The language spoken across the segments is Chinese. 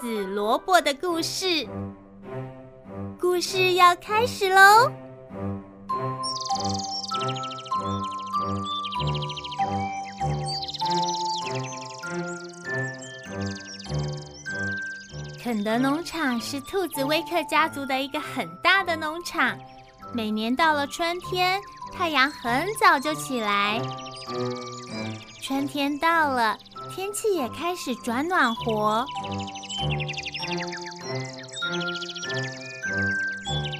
紫萝卜的故事，故事要开始喽！肯德农场是兔子威克家族的一个很大的农场。每年到了春天，太阳很早就起来。春天到了，天气也开始转暖和。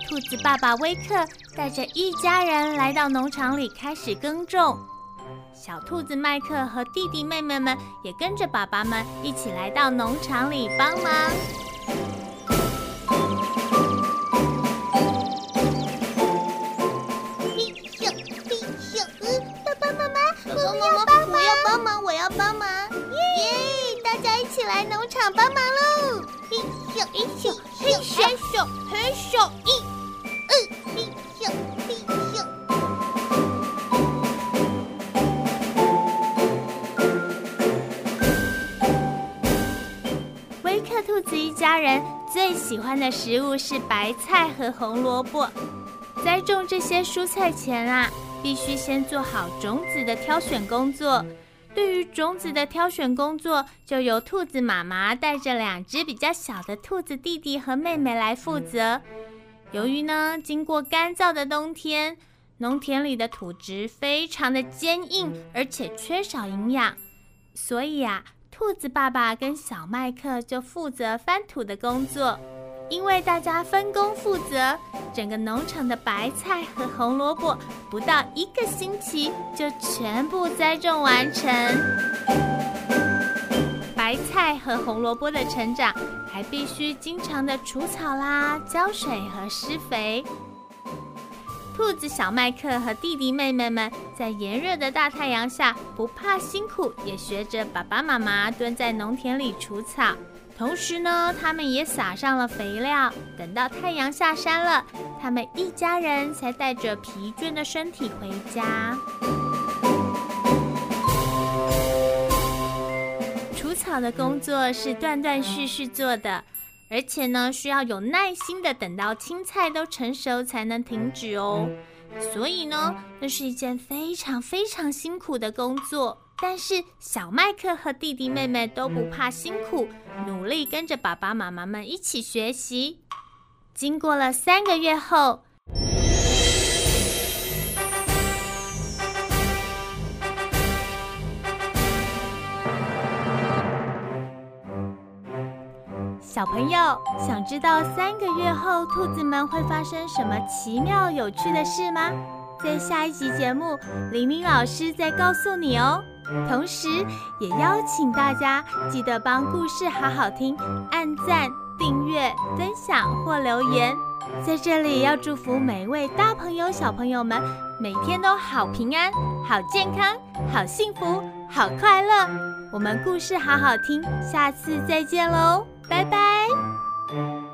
兔子爸爸威克带着一家人来到农场里开始耕种，小兔子麦克和弟弟妹妹们也跟着爸爸们一起来到农场里帮忙。来农场帮忙喽！嘿咻嘿咻嘿咻嘿咻一，嗯嘿咻嘿咻。威克兔子一家人最喜欢的食物是白菜和红萝卜。栽种这些蔬菜前啊，必须先做好种子的挑选工作。对于种子的挑选工作，就由兔子妈妈带着两只比较小的兔子弟弟和妹妹来负责。由于呢，经过干燥的冬天，农田里的土质非常的坚硬，而且缺少营养，所以啊，兔子爸爸跟小麦克就负责翻土的工作。因为大家分工负责，整个农场的白菜和红萝卜不到一个星期就全部栽种完成。白菜和红萝卜的成长还必须经常的除草啦、浇水和施肥。兔子小麦克和弟弟妹妹们在炎热的大太阳下不怕辛苦，也学着爸爸妈妈蹲在农田里除草。同时呢，他们也撒上了肥料。等到太阳下山了，他们一家人才带着疲倦的身体回家。除草的工作是断断续续做的，而且呢，需要有耐心的等到青菜都成熟才能停止哦。所以呢，那是一件非常非常辛苦的工作。但是小麦克和弟弟妹妹都不怕辛苦，努力跟着爸爸妈妈们一起学习。经过了三个月后，小朋友想知道三个月后兔子们会发生什么奇妙有趣的事吗？在下一集节目，玲玲老师再告诉你哦。同时，也邀请大家记得帮故事好好听，按赞、订阅、分享或留言。在这里，要祝福每一位大朋友、小朋友们每天都好平安、好健康、好幸福、好快乐。我们故事好好听，下次再见喽，拜拜。